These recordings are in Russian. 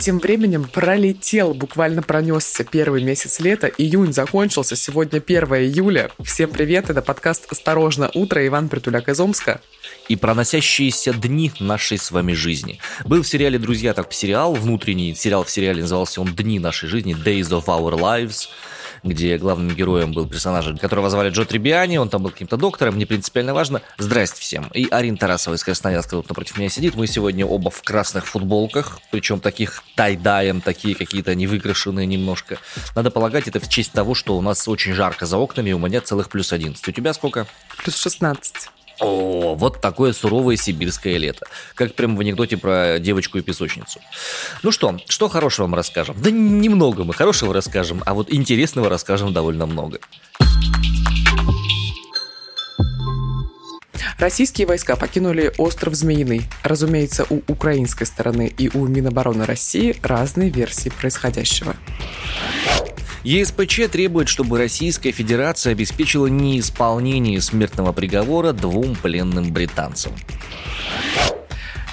Тем временем пролетел, буквально пронесся первый месяц лета, июнь закончился, сегодня 1 июля. Всем привет, это подкаст «Осторожно, утро», Иван Притуляк из Омска. И проносящиеся дни нашей с вами жизни. Был в сериале «Друзья» так сериал, внутренний сериал в сериале назывался он «Дни нашей жизни», «Days of Our Lives», где главным героем был персонаж, которого звали Джо Трибиани, он там был каким-то доктором, не принципиально важно. Здрасте всем. И Арин Тарасова из Красноярска тут напротив меня сидит. Мы сегодня оба в красных футболках, причем таких тайдаем, такие какие-то невыкрашенные немножко. Надо полагать, это в честь того, что у нас очень жарко за окнами, у меня целых плюс 11. У тебя сколько? Плюс 16. О, вот такое суровое сибирское лето. Как прям в анекдоте про девочку и песочницу. Ну что, что хорошего вам расскажем? Да немного мы хорошего расскажем, а вот интересного расскажем довольно много. Российские войска покинули остров Змеиный. Разумеется, у украинской стороны и у Минобороны России разные версии происходящего. ЕСПЧ требует, чтобы Российская Федерация обеспечила неисполнение смертного приговора двум пленным британцам.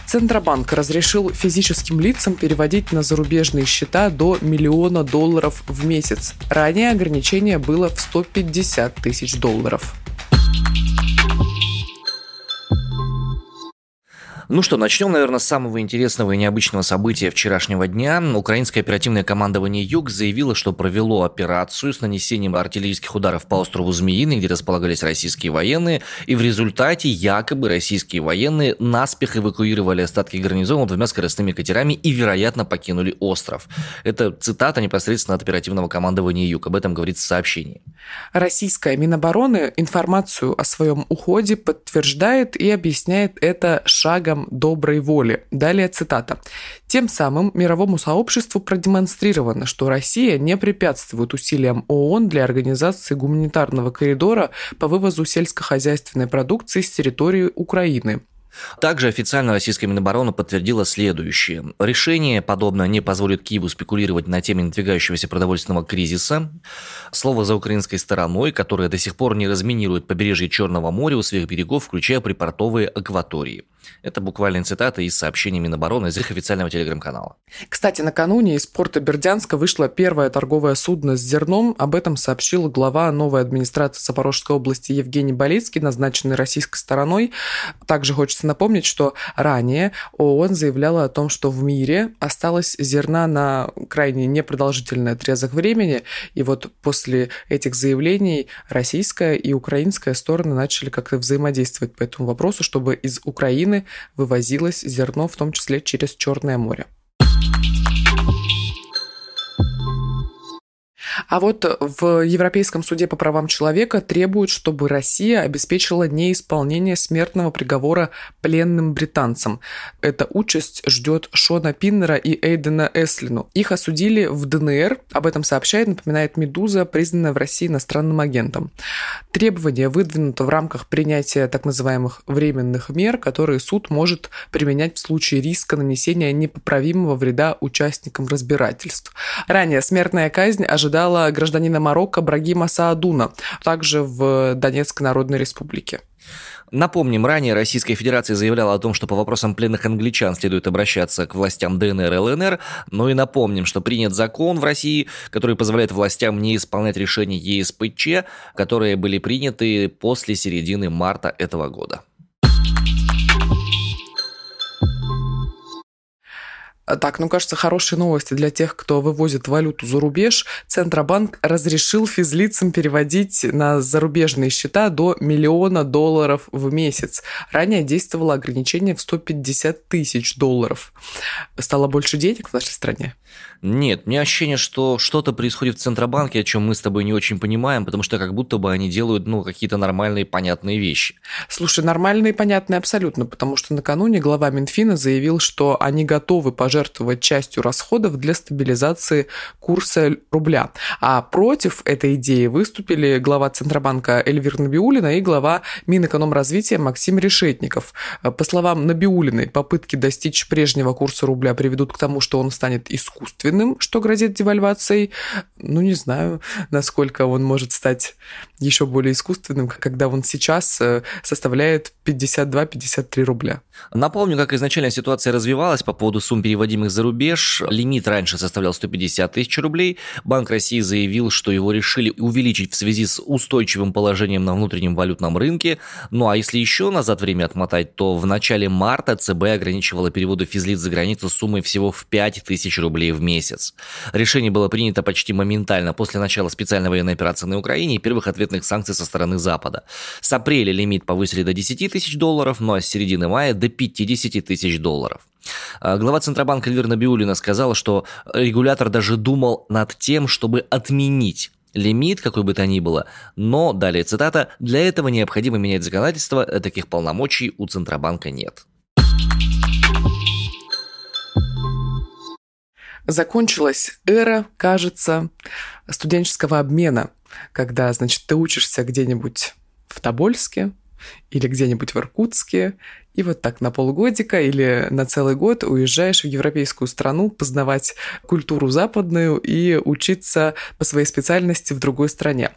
Центробанк разрешил физическим лицам переводить на зарубежные счета до миллиона долларов в месяц. Ранее ограничение было в 150 тысяч долларов. Ну что, начнем, наверное, с самого интересного и необычного события вчерашнего дня. Украинское оперативное командование Юг заявило, что провело операцию с нанесением артиллерийских ударов по острову Змеиный, где располагались российские военные, и в результате якобы российские военные наспех эвакуировали остатки гарнизона двумя скоростными катерами и, вероятно, покинули остров. Это цитата непосредственно от оперативного командования Юг. Об этом говорится в сообщении. Российская Минобороны информацию о своем уходе подтверждает и объясняет это шагом примером доброй воли. Далее цитата. Тем самым мировому сообществу продемонстрировано, что Россия не препятствует усилиям ООН для организации гуманитарного коридора по вывозу сельскохозяйственной продукции с территории Украины. Также официально российская Минобороны подтвердила следующее. Решение подобное не позволит Киеву спекулировать на теме надвигающегося продовольственного кризиса. Слово за украинской стороной, которая до сих пор не разминирует побережье Черного моря у своих берегов, включая припортовые акватории. Это буквально цитата из сообщений Минобороны из их официального телеграм-канала. Кстати, накануне из порта Бердянска вышло первое торговое судно с зерном. Об этом сообщил глава новой администрации Запорожской области Евгений Болицкий, назначенный российской стороной. Также хочется напомнить, что ранее ООН заявляла о том, что в мире осталось зерна на крайне непродолжительный отрезок времени. И вот после этих заявлений российская и украинская стороны начали как-то взаимодействовать по этому вопросу, чтобы из Украины вывозилось зерно, в том числе через Черное море. А вот в Европейском суде по правам человека требуют, чтобы Россия обеспечила неисполнение смертного приговора пленным британцам. Эта участь ждет Шона Пиннера и Эйдена Эслину. Их осудили в ДНР, об этом сообщает, напоминает «Медуза», признанная в России иностранным агентом. Требование выдвинуто в рамках принятия так называемых временных мер, которые суд может применять в случае риска нанесения непоправимого вреда участникам разбирательств. Ранее смертная казнь ожидала ожидала гражданина Марокко Брагима Саадуна, также в Донецкой Народной Республике. Напомним, ранее Российская Федерация заявляла о том, что по вопросам пленных англичан следует обращаться к властям ДНР и ЛНР, но и напомним, что принят закон в России, который позволяет властям не исполнять решения ЕСПЧ, которые были приняты после середины марта этого года. Так, ну, кажется, хорошие новости для тех, кто вывозит валюту за рубеж. Центробанк разрешил физлицам переводить на зарубежные счета до миллиона долларов в месяц. Ранее действовало ограничение в 150 тысяч долларов. Стало больше денег в нашей стране? Нет, у меня ощущение, что что-то происходит в Центробанке, о чем мы с тобой не очень понимаем, потому что как будто бы они делают, ну, какие-то нормальные, понятные вещи. Слушай, нормальные понятные абсолютно, потому что накануне глава Минфина заявил, что они готовы пожертвовать частью расходов для стабилизации курса рубля. А против этой идеи выступили глава Центробанка Эльвир Набиулина и глава Минэкономразвития Максим Решетников. По словам Набиулиной, попытки достичь прежнего курса рубля приведут к тому, что он станет искусственным, что грозит девальвацией. Ну, не знаю, насколько он может стать еще более искусственным, когда он сейчас э, составляет 52-53 рубля. Напомню, как изначально ситуация развивалась по поводу сумм, переводимых за рубеж. Лимит раньше составлял 150 тысяч рублей. Банк России заявил, что его решили увеличить в связи с устойчивым положением на внутреннем валютном рынке. Ну а если еще назад время отмотать, то в начале марта ЦБ ограничивала переводы физлиц за границу суммой всего в 5 тысяч рублей в месяц. Решение было принято почти моментально после начала специальной военной операции на Украине и первых ответных санкций со стороны Запада. С апреля лимит повысили до 10 тысяч долларов, ну а с середины мая до 50 тысяч долларов. А, глава Центробанка Эльвира Набиулина сказала, что регулятор даже думал над тем, чтобы отменить лимит, какой бы то ни было, но, далее цитата, «для этого необходимо менять законодательство, таких полномочий у Центробанка нет». Закончилась эра, кажется, студенческого обмена, когда, значит, ты учишься где-нибудь в Тобольске или где-нибудь в Иркутске, и вот так на полгодика или на целый год уезжаешь в европейскую страну познавать культуру западную и учиться по своей специальности в другой стране.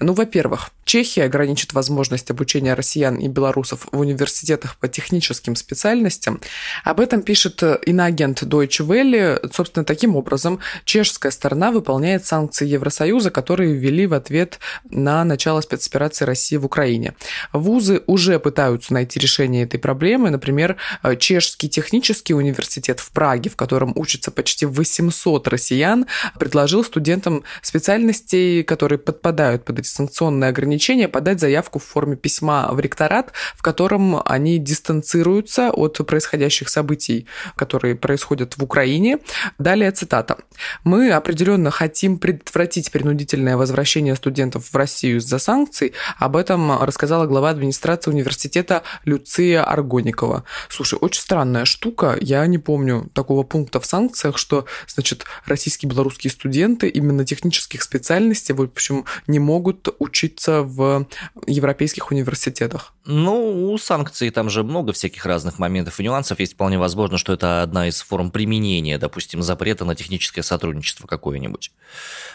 Ну, во-первых, Чехия ограничит возможность обучения россиян и белорусов в университетах по техническим специальностям. Об этом пишет иноагент Deutsche Welle. Собственно, таким образом, чешская сторона выполняет санкции Евросоюза, которые ввели в ответ на начало спецоперации России в Украине. Вузы уже пытаются найти решение этой проблемы проблемы. Например, э, Чешский технический университет в Праге, в котором учатся почти 800 россиян, предложил студентам специальностей, которые подпадают под эти санкционные ограничения, подать заявку в форме письма в ректорат, в котором они дистанцируются от происходящих событий, которые происходят в Украине. Далее цитата. «Мы определенно хотим предотвратить принудительное возвращение студентов в Россию из-за санкций. Об этом рассказала глава администрации университета Люция Арго Гонникова. Слушай, очень странная штука. Я не помню такого пункта в санкциях, что, значит, российские белорусские студенты именно технических специальностей, в общем, не могут учиться в европейских университетах. Ну, у санкций там же много всяких разных моментов и нюансов. Есть вполне возможно, что это одна из форм применения, допустим, запрета на техническое сотрудничество какое-нибудь.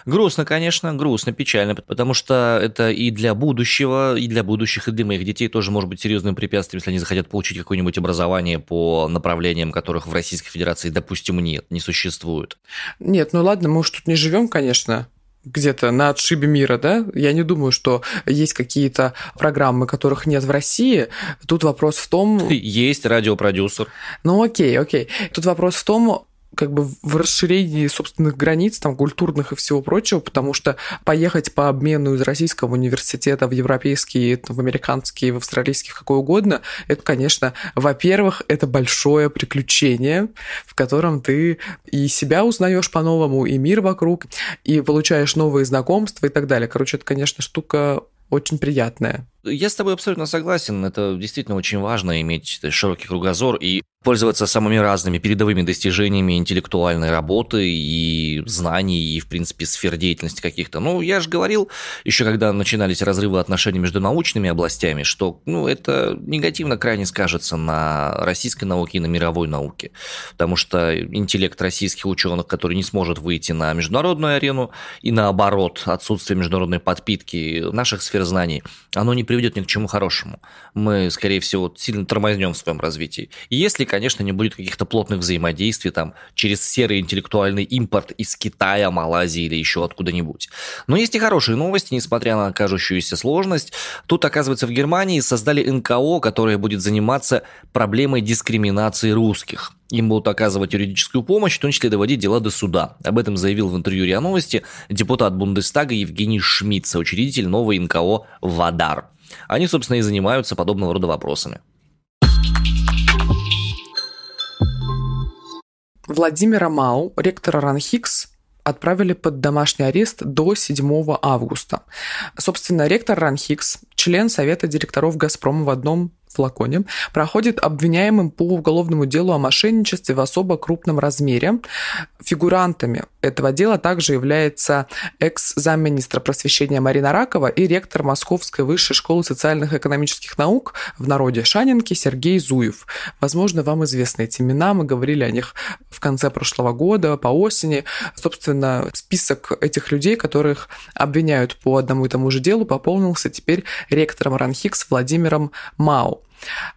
Грустно, конечно, грустно, печально, потому что это и для будущего, и для будущих, и для моих детей тоже может быть серьезным препятствием, если они захотят получить получить какое-нибудь образование по направлениям, которых в Российской Федерации, допустим, нет, не существует. Нет, ну ладно, мы уж тут не живем, конечно, где-то на отшибе мира, да? Я не думаю, что есть какие-то программы, которых нет в России. Тут вопрос в том... Есть радиопродюсер. Ну окей, окей. Тут вопрос в том, как бы в расширении собственных границ, там, культурных и всего прочего, потому что поехать по обмену из российского университета в европейский, в американский, в австралийский, в какой угодно, это, конечно, во-первых, это большое приключение, в котором ты и себя узнаешь по-новому, и мир вокруг, и получаешь новые знакомства и так далее. Короче, это, конечно, штука очень приятная. Я с тобой абсолютно согласен. Это действительно очень важно иметь широкий кругозор и пользоваться самыми разными передовыми достижениями интеллектуальной работы и знаний, и, в принципе, сфер деятельности каких-то. Ну, я же говорил, еще когда начинались разрывы отношений между научными областями, что ну, это негативно крайне скажется на российской науке и на мировой науке. Потому что интеллект российских ученых, который не сможет выйти на международную арену, и наоборот, отсутствие международной подпитки наших сфер знаний, оно не приведет ни к чему хорошему. Мы, скорее всего, сильно тормознем в своем развитии. Если, конечно, не будет каких-то плотных взаимодействий там через серый интеллектуальный импорт из Китая, Малайзии или еще откуда-нибудь. Но есть и хорошие новости, несмотря на кажущуюся сложность. Тут, оказывается, в Германии создали НКО, которое будет заниматься проблемой дискриминации русских. Им будут оказывать юридическую помощь, в том числе доводить дела до суда. Об этом заявил в интервью РИА Новости депутат Бундестага Евгений Шмидт, соучредитель новой НКО «Вадар». Они, собственно, и занимаются подобного рода вопросами. Владимира Мау, ректора РАНХИКС, отправили под домашний арест до 7 августа. Собственно, ректор РАНХИКС, член Совета директоров «Газпрома» в одном флаконе, проходит обвиняемым по уголовному делу о мошенничестве в особо крупном размере. Фигурантами этого дела также является экс-замминистра просвещения Марина Ракова и ректор Московской высшей школы социальных и экономических наук в народе Шанинки Сергей Зуев. Возможно, вам известны эти имена, мы говорили о них в конце прошлого года, по осени. Собственно, список этих людей, которых обвиняют по одному и тому же делу, пополнился теперь ректором РАНХИКС Владимиром Мау.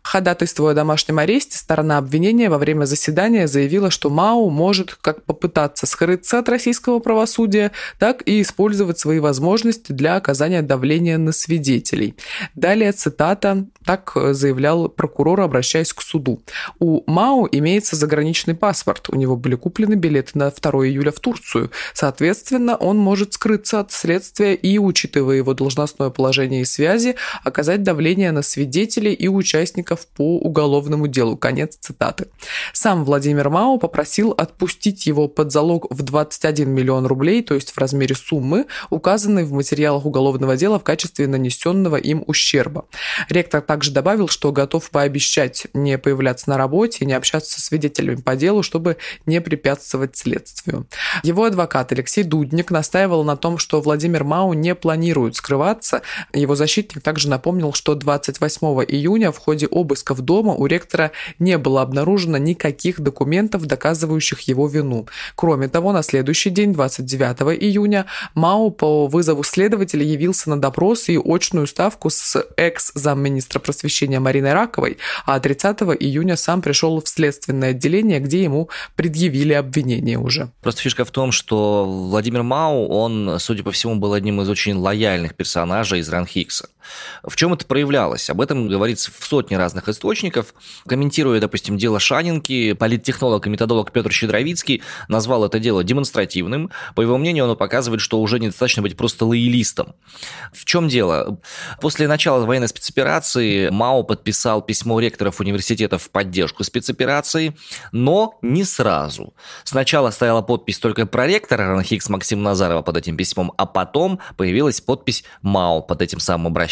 Ходатайствуя о домашнем аресте, сторона обвинения во время заседания заявила, что Мау может как попытаться скрыться от российского правосудия, так и использовать свои возможности для оказания давления на свидетелей. Далее цитата, так заявлял прокурор, обращаясь к суду. У Мау имеется заграничный паспорт, у него были куплены билеты на 2 июля в Турцию. Соответственно, он может скрыться от следствия и, учитывая его должностное положение и связи, оказать давление на свидетелей и участников участников по уголовному делу. Конец цитаты. Сам Владимир Мао попросил отпустить его под залог в 21 миллион рублей, то есть в размере суммы, указанной в материалах уголовного дела в качестве нанесенного им ущерба. Ректор также добавил, что готов пообещать не появляться на работе и не общаться со свидетелями по делу, чтобы не препятствовать следствию. Его адвокат Алексей Дудник настаивал на том, что Владимир Мау не планирует скрываться. Его защитник также напомнил, что 28 июня в ходе обысков дома у ректора не было обнаружено никаких документов, доказывающих его вину. Кроме того, на следующий день, 29 июня, Мао по вызову следователя явился на допрос и очную ставку с экс-замминистра просвещения Мариной Раковой, а 30 июня сам пришел в следственное отделение, где ему предъявили обвинение уже. Просто фишка в том, что Владимир Мау, он, судя по всему, был одним из очень лояльных персонажей из Ранхикса. В чем это проявлялось? Об этом говорится в сотни разных источников. Комментируя, допустим, дело Шанинки, политтехнолог и методолог Петр Щедровицкий назвал это дело демонстративным. По его мнению, оно показывает, что уже недостаточно быть просто лоялистом. В чем дело? После начала военной спецоперации Мао подписал письмо ректоров университетов в поддержку спецоперации, но не сразу. Сначала стояла подпись только проректора Ранхикс Максима Назарова под этим письмом, а потом появилась подпись Мао под этим самым обращением.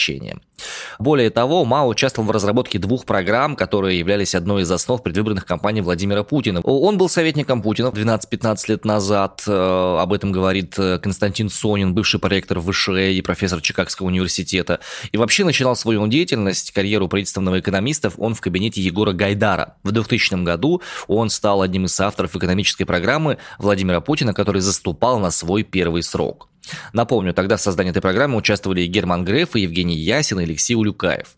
Более того, Мао участвовал в разработке двух программ, которые являлись одной из основ предвыборных кампаний Владимира Путина. Он был советником Путина 12-15 лет назад, э, об этом говорит э, Константин Сонин, бывший проректор ВШЭ и профессор Чикагского университета. И вообще начинал свою деятельность, карьеру правительственного экономиста он в кабинете Егора Гайдара. В 2000 году он стал одним из авторов экономической программы Владимира Путина, который заступал на свой первый срок. Напомню, тогда в создании этой программы участвовали и Герман Греф, и Евгений Ясин, и Алексей Улюкаев.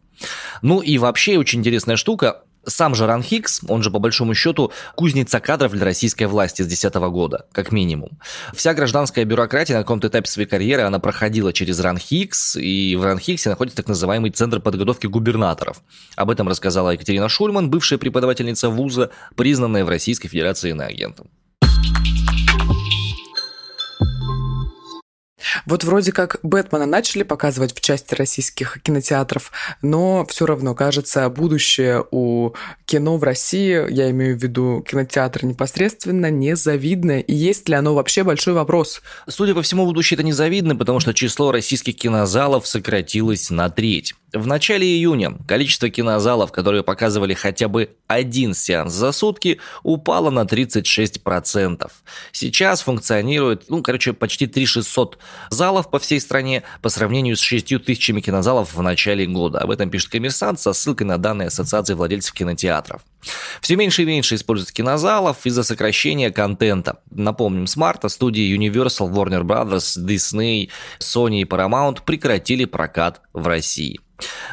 Ну и вообще очень интересная штука. Сам же Ран Хикс, он же по большому счету кузница кадров для российской власти с 2010 года, как минимум. Вся гражданская бюрократия на каком-то этапе своей карьеры, она проходила через Ран Хикс, и в Ран Хиксе находится так называемый Центр подготовки губернаторов. Об этом рассказала Екатерина Шульман, бывшая преподавательница вуза, признанная в Российской Федерации иноагентом. Вот вроде как Бэтмена начали показывать в части российских кинотеатров, но все равно, кажется, будущее у кино в России, я имею в виду кинотеатр непосредственно, незавидное. И есть ли оно вообще большой вопрос? Судя по всему, будущее это незавидно, потому что число российских кинозалов сократилось на треть. В начале июня количество кинозалов, которые показывали хотя бы один сеанс за сутки, упало на 36%. Сейчас функционирует, ну, короче, почти 3600 залов по всей стране по сравнению с 6 тысячами кинозалов в начале года. Об этом пишет коммерсант со ссылкой на данные Ассоциации владельцев кинотеатров. Все меньше и меньше используются кинозалов из-за сокращения контента. Напомним, с марта студии Universal, Warner Brothers, Disney, Sony и Paramount прекратили прокат в России.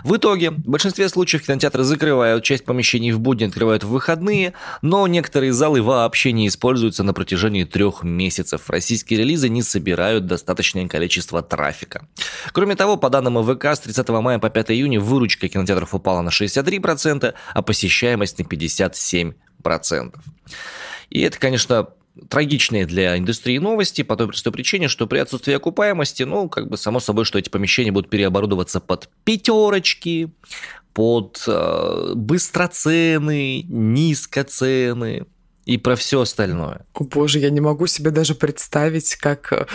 В итоге, в большинстве случаев кинотеатры закрывают, часть помещений в будни открывают в выходные, но некоторые залы вообще не используются на протяжении трех месяцев. Российские релизы не собирают достаточное количество трафика. Кроме того, по данным ВК, с 30 мая по 5 июня выручка кинотеатров упала на 63%, а посещаемость на 57%. И это, конечно, трагичные для индустрии новости по той простой причине, что при отсутствии окупаемости, ну, как бы само собой, что эти помещения будут переоборудоваться под пятерочки, под э, быстроцены, низкоцены и про все остальное. О боже, я не могу себе даже представить, как э,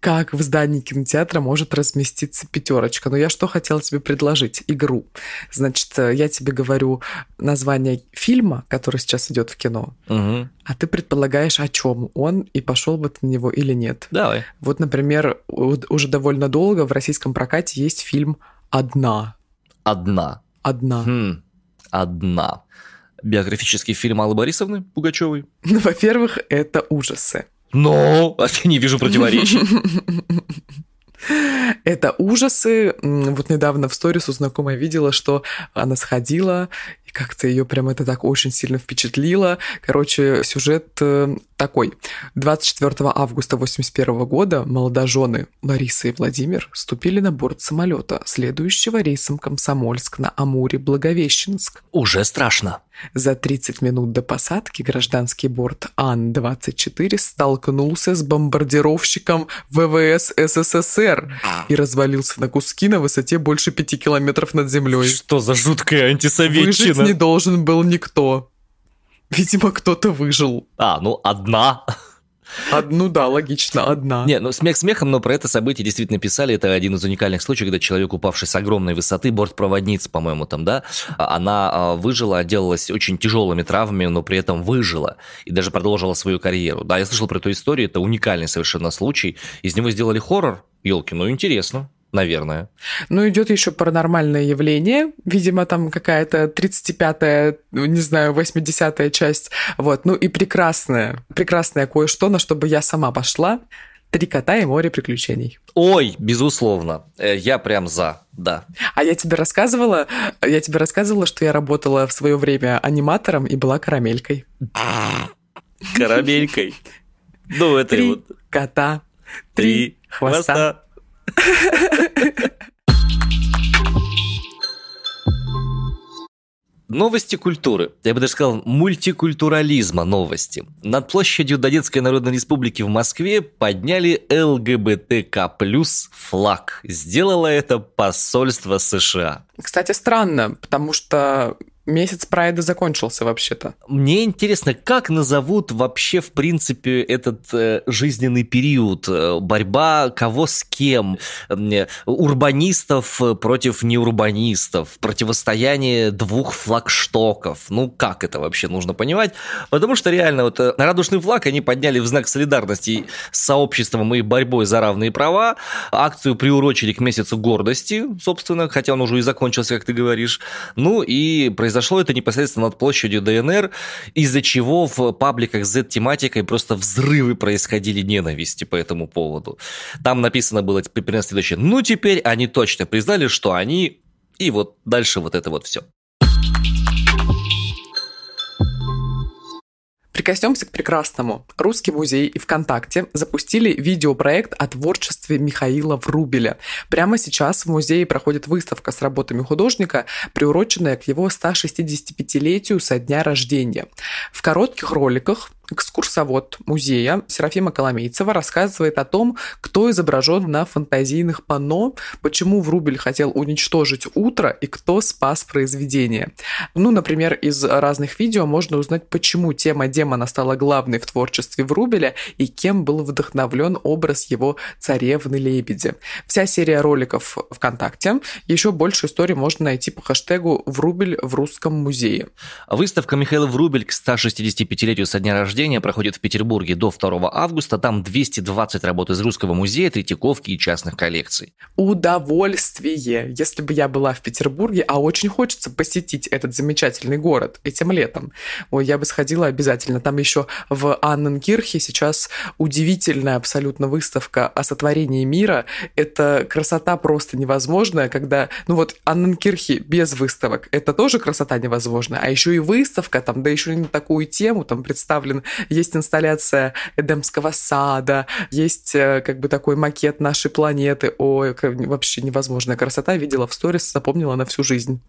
как в здании кинотеатра может разместиться пятерочка. Но я что хотела тебе предложить? Игру. Значит, э, я тебе говорю название фильма, который сейчас идет в кино, Угу. а ты предполагаешь, о чем он, и пошел бы ты на него или нет. Давай. Вот, например, уже довольно долго в российском прокате есть фильм «Одна». Одна. «Одна». Хм. Одна. Биографический фильм Аллы Борисовны Пугачевой. Ну, во-первых, это ужасы. Но я не вижу противоречий. Это ужасы. Вот недавно в сторис у знакомой видела, что она сходила, и как-то ее прям это так очень сильно впечатлило. Короче, сюжет э, такой. 24 августа 81 года молодожены Лариса и Владимир ступили на борт самолета, следующего рейсом Комсомольск на Амуре-Благовещенск. Уже страшно. За 30 минут до посадки гражданский борт Ан-24 столкнулся с бомбардировщиком ВВС СССР и развалился на куски на высоте больше пяти километров над землей. Что за жуткая Выжить антисоветчина? не должен был никто. Видимо, кто-то выжил. А, ну одна. Одну, да, логично, одна. Не, ну смех смехом, но про это событие действительно писали. Это один из уникальных случаев, когда человек, упавший с огромной высоты, бортпроводница, по-моему, там, да, она а, выжила, отделалась очень тяжелыми травмами, но при этом выжила и даже продолжила свою карьеру. Да, я слышал про эту историю, это уникальный совершенно случай. Из него сделали хоррор, елки, ну интересно. Наверное. Ну, идет еще паранормальное явление. Видимо, там какая-то 35-я, ну, не знаю, 80-я часть. Вот. Ну и прекрасное, прекрасное кое-что, на что бы я сама пошла. Три кота и море приключений. Ой, безусловно. Э, Я прям за, да. А я тебе рассказывала, я тебе рассказывала, что я работала в свое время аниматором и была карамелькой. Карамелькой. Ну, это Три вот кота, три три хвоста. Новости культуры. Я бы даже сказал, мультикультурализма новости. Над площадью Донецкой Народной Республики в Москве подняли ЛГБТК плюс флаг. Сделало это посольство США. Кстати, странно, потому что месяц прайда закончился вообще-то. Мне интересно, как назовут вообще, в принципе, этот э, жизненный период? Э, борьба кого с кем? Э, урбанистов э, против неурбанистов? Противостояние двух флагштоков? Ну, как это вообще нужно понимать? Потому что реально вот э, радужный флаг они подняли в знак солидарности с сообществом и борьбой за равные права. Акцию приурочили к месяцу гордости, собственно, хотя он уже и закончился, как ты говоришь. Ну и произошло это непосредственно над площадью ДНР, из-за чего в пабликах с Z-тематикой просто взрывы происходили ненависти по этому поводу. Там написано было примерно следующее. Ну, теперь они точно признали, что они... И вот дальше вот это вот все. Прикоснемся к прекрасному. Русский музей и ВКонтакте запустили видеопроект о творчестве Михаила Врубеля. Прямо сейчас в музее проходит выставка с работами художника, приуроченная к его 165-летию со дня рождения. В коротких роликах экскурсовод музея Серафима Коломейцева рассказывает о том, кто изображен на фантазийных панно, почему Врубель хотел уничтожить утро и кто спас произведение. Ну, например, из разных видео можно узнать, почему тема демона стала главной в творчестве Врубеля и кем был вдохновлен образ его царевны-лебеди. Вся серия роликов ВКонтакте. Еще больше историй можно найти по хэштегу «Врубель в русском музее». Выставка Михаила Врубель к 165-летию со дня рождения проходит в Петербурге до 2 августа. Там 220 работ из Русского музея, Третьяковки и частных коллекций. Удовольствие! Если бы я была в Петербурге, а очень хочется посетить этот замечательный город этим летом, ой, я бы сходила обязательно. Там еще в Анненкирхе сейчас удивительная абсолютно выставка о сотворении мира. Это красота просто невозможная, когда, ну вот, Анненкирхи без выставок, это тоже красота невозможная, а еще и выставка там, да еще и на такую тему, там представлен есть инсталляция Эдемского сада, есть э, как бы такой макет нашей планеты. Ой, вообще невозможная красота. Видела в сторис, запомнила на всю жизнь.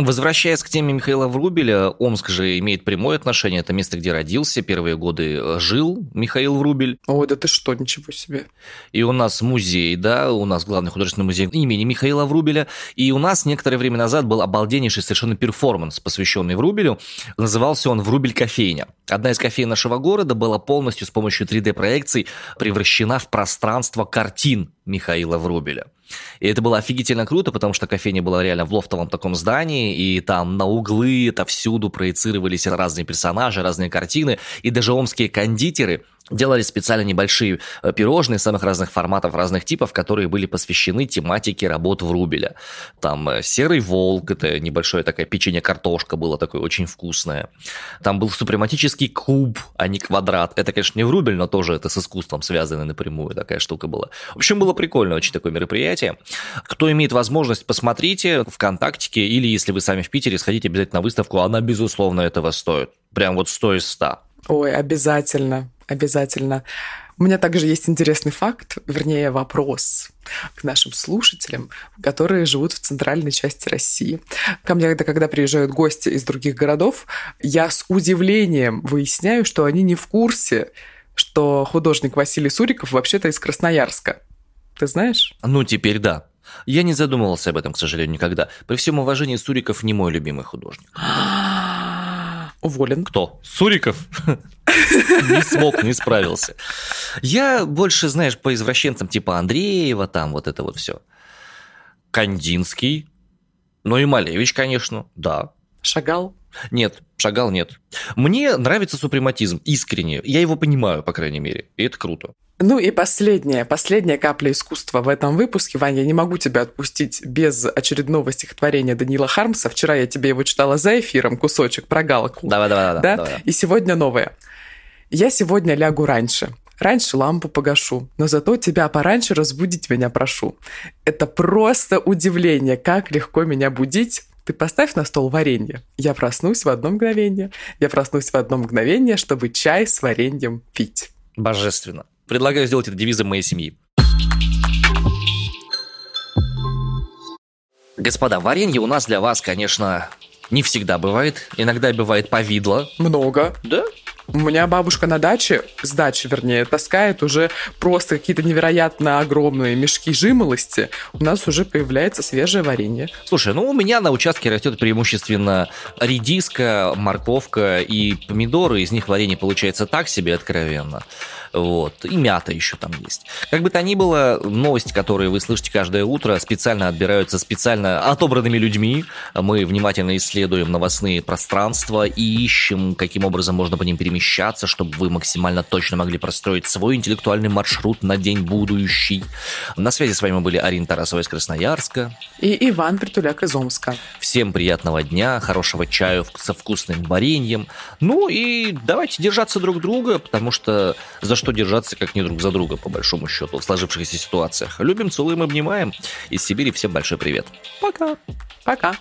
Возвращаясь к теме Михаила Врубеля, Омск же имеет прямое отношение. Это место, где родился, первые годы э, жил Михаил Врубель. Ой, да ты что, ничего себе. И у нас музей, да, у нас главный художественный музей имени Михаила Врубеля. И у нас некоторое время назад был обалденнейший совершенно перформанс, посвященный Врубелю. Назывался он «Врубель кофейня». Одна из кофей нашего города была полностью с помощью 3D-проекций превращена в пространство картин Михаила Врубеля. И это было офигительно круто, потому что кофейня была реально в лофтовом таком здании, и там на углы, это всюду проецировались разные персонажи, разные картины, и даже омские кондитеры делали специально небольшие э, пирожные самых разных форматов, разных типов, которые были посвящены тематике работ Врубеля. Там э, серый волк, это небольшое такое печенье-картошка было такое очень вкусное. Там был супрематический куб, а не квадрат. Это, конечно, не Врубель, но тоже это с искусством связано напрямую такая штука была. В общем, было прикольно очень такое мероприятие. Кто имеет возможность, посмотрите ВКонтактике или если вы сами в Питере, сходите обязательно на выставку, она, безусловно, этого стоит. Прям вот 100 из 100. Ой, обязательно обязательно. У меня также есть интересный факт, вернее вопрос к нашим слушателям, которые живут в центральной части России. Ко мне, когда приезжают гости из других городов, я с удивлением выясняю, что они не в курсе, что художник Василий Суриков вообще-то из Красноярска. Ты знаешь? Ну, теперь да. Я не задумывался об этом, к сожалению, никогда. При всем уважении, Суриков не мой любимый художник. Уволен. Кто? Суриков? Не смог, не справился. Я больше, знаешь, по извращенцам типа Андреева, там вот это вот все. Кандинский. Ну и Малевич, конечно, да. Шагал? Нет, шагал нет. Мне нравится супрематизм, искренне. Я его понимаю, по крайней мере. И это круто. Ну и последняя, последняя капля искусства в этом выпуске. Ваня, я не могу тебя отпустить без очередного стихотворения Данила Хармса. Вчера я тебе его читала за эфиром, кусочек про галку. Давай, давай, да? давай. давай. И сегодня новое. Я сегодня лягу раньше. Раньше лампу погашу, но зато тебя пораньше разбудить меня прошу. Это просто удивление, как легко меня будить. Ты поставь на стол варенье. Я проснусь в одно мгновение. Я проснусь в одно мгновение, чтобы чай с вареньем пить. Божественно. Предлагаю сделать это девизом моей семьи. Господа, варенье у нас для вас, конечно, не всегда бывает. Иногда бывает повидло. Много. Да? У меня бабушка на даче, с дачи, вернее, таскает уже просто какие-то невероятно огромные мешки жимолости. У нас уже появляется свежее варенье. Слушай, ну у меня на участке растет преимущественно редиска, морковка и помидоры. Из них варенье получается так себе откровенно. Вот. И мята еще там есть. Как бы то ни было, новости, которые вы слышите каждое утро, специально отбираются специально отобранными людьми. Мы внимательно исследуем новостные пространства и ищем, каким образом можно по ним перемещаться, чтобы вы максимально точно могли простроить свой интеллектуальный маршрут на день будущий. На связи с вами были Арина Тарасова из Красноярска. И Иван Притуляк из Омска. Всем приятного дня, хорошего чаю со вкусным вареньем. Ну и давайте держаться друг друга, потому что за что держаться, как не друг за друга, по большому счету, в сложившихся ситуациях. Любим, целуем, обнимаем. Из Сибири всем большой привет. Пока. Пока.